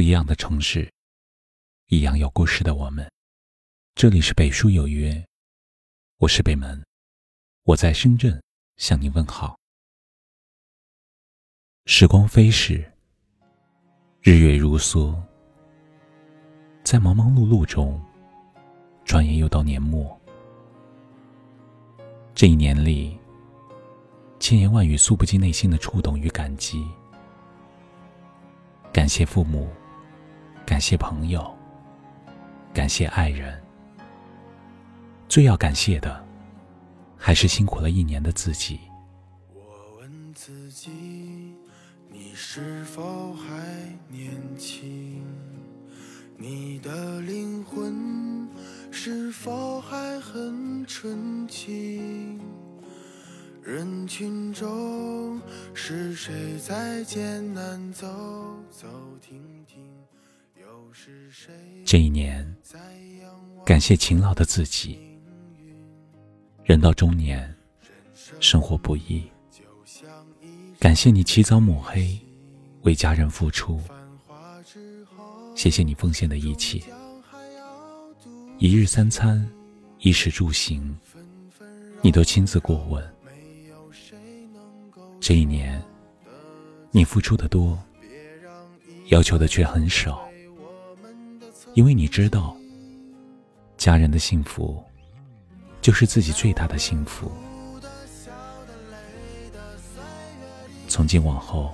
不一样的城市，一样有故事的我们。这里是北书有约，我是北门，我在深圳向你问好。时光飞逝，日月如梭，在忙忙碌碌中，转眼又到年末。这一年里，千言万语诉不尽内心的触动与感激。感谢父母。感谢朋友，感谢爱人，最要感谢的，还是辛苦了一年的自己。我问自己，你是否还年轻？你的灵魂是否还很纯净？人群中，是谁在艰难走走停停？这一年，感谢勤劳的自己。人到中年，生活不易，感谢你起早抹黑，为家人付出。谢谢你奉献的一切，一日三餐，衣食住行，你都亲自过问。这一年，你付出的多，要求的却很少。因为你知道，家人的幸福就是自己最大的幸福。从今往后，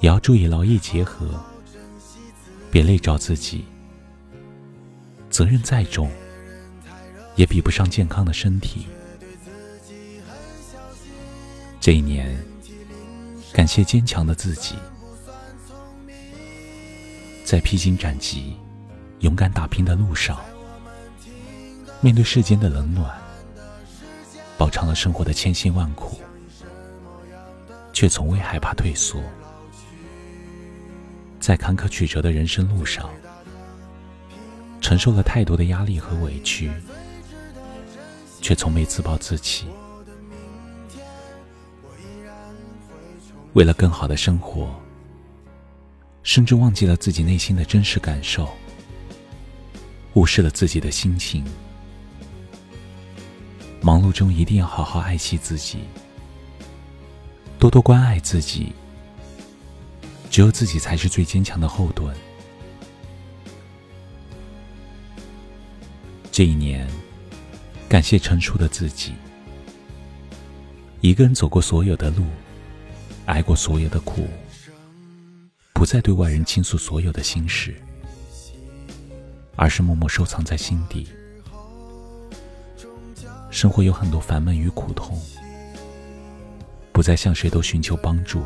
也要注意劳逸结合，别累着自己。责任再重，也比不上健康的身体。这一年，感谢坚强的自己。在披荆斩棘、勇敢打拼的路上，面对世间的冷暖，饱尝了生活的千辛万苦，却从未害怕退缩。在坎坷曲折的人生路上，承受了太多的压力和委屈，却从没自暴自弃。为了更好的生活。甚至忘记了自己内心的真实感受，忽视了自己的心情。忙碌中一定要好好爱惜自己，多多关爱自己。只有自己才是最坚强的后盾。这一年，感谢成熟的自己，一个人走过所有的路，挨过所有的苦。不再对外人倾诉所有的心事，而是默默收藏在心底。生活有很多烦闷与苦痛，不再向谁都寻求帮助，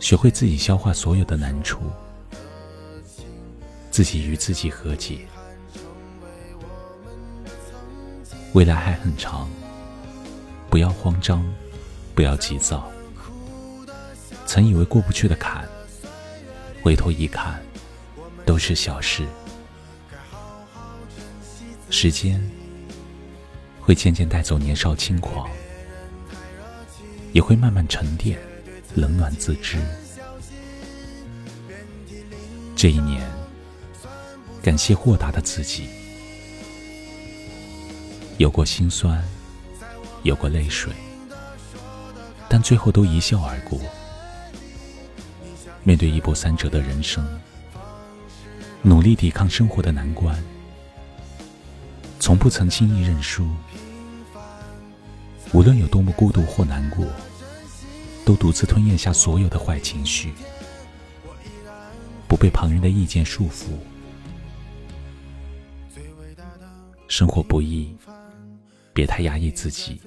学会自己消化所有的难处，自己与自己和解。未来还很长，不要慌张，不要急躁。曾以为过不去的坎，回头一看，都是小事。时间会渐渐带走年少轻狂，也会慢慢沉淀冷暖自知。这一年，感谢豁达的自己，有过心酸，有过泪水，但最后都一笑而过。面对一波三折的人生，努力抵抗生活的难关，从不曾轻易认输。无论有多么孤独或难过，都独自吞咽下所有的坏情绪，不被旁人的意见束缚。生活不易，别太压抑自己。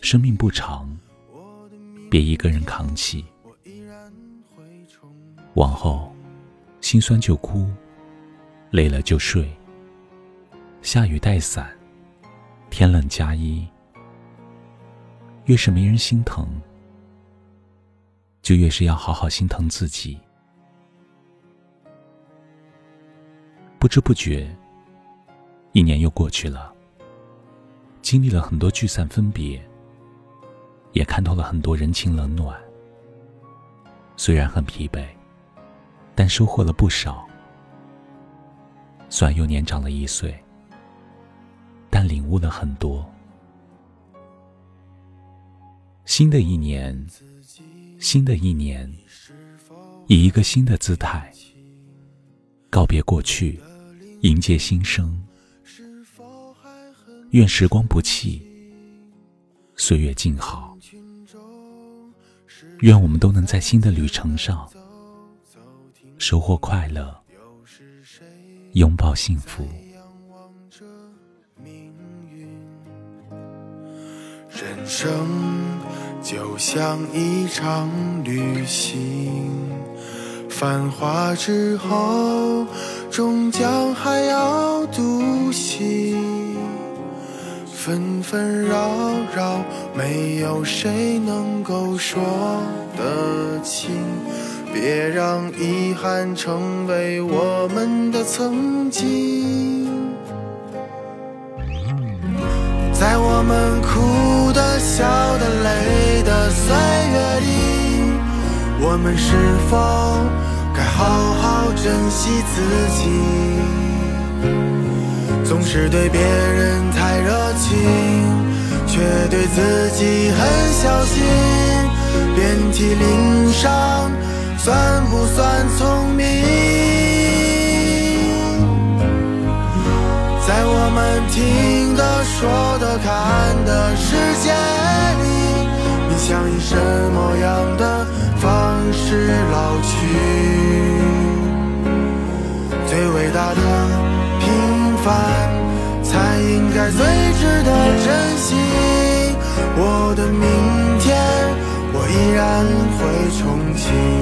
生命不长，别一个人扛起。往后，心酸就哭，累了就睡。下雨带伞，天冷加衣。越是没人心疼，就越是要好好心疼自己。不知不觉，一年又过去了。经历了很多聚散分别，也看透了很多人情冷暖。虽然很疲惫，但收获了不少。虽然又年长了一岁，但领悟了很多。新的一年，新的一年，以一个新的姿态，告别过去，迎接新生。愿时光不弃，岁月静好。愿我们都能在新的旅程上收获快乐，拥抱幸福。人生就像一场旅行，繁华之后，终将还要独行。纷纷扰扰，没有谁能够说得清。别让遗憾成为我们的曾经。在我们哭的、笑的、累的岁月里，我们是否该好好珍惜自己？总是对别人太热情，却对自己很小心。遍体鳞伤，算不算聪明？在我们听的、说的、看的世界里，你想以什么样的方式老去？最伟大的平凡。才应该最值得珍惜。我的明天，我依然会憧憬。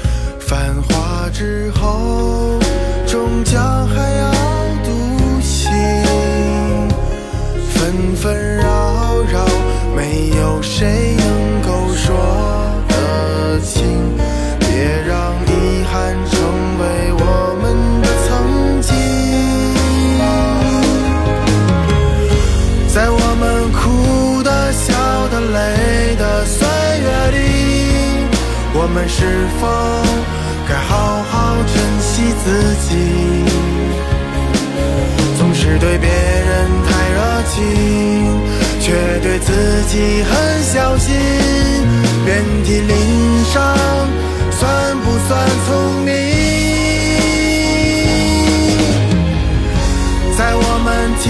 是否该好好珍惜自己？总是对别人太热情，却对自己很小心。遍体鳞伤，算不算聪明？在我们听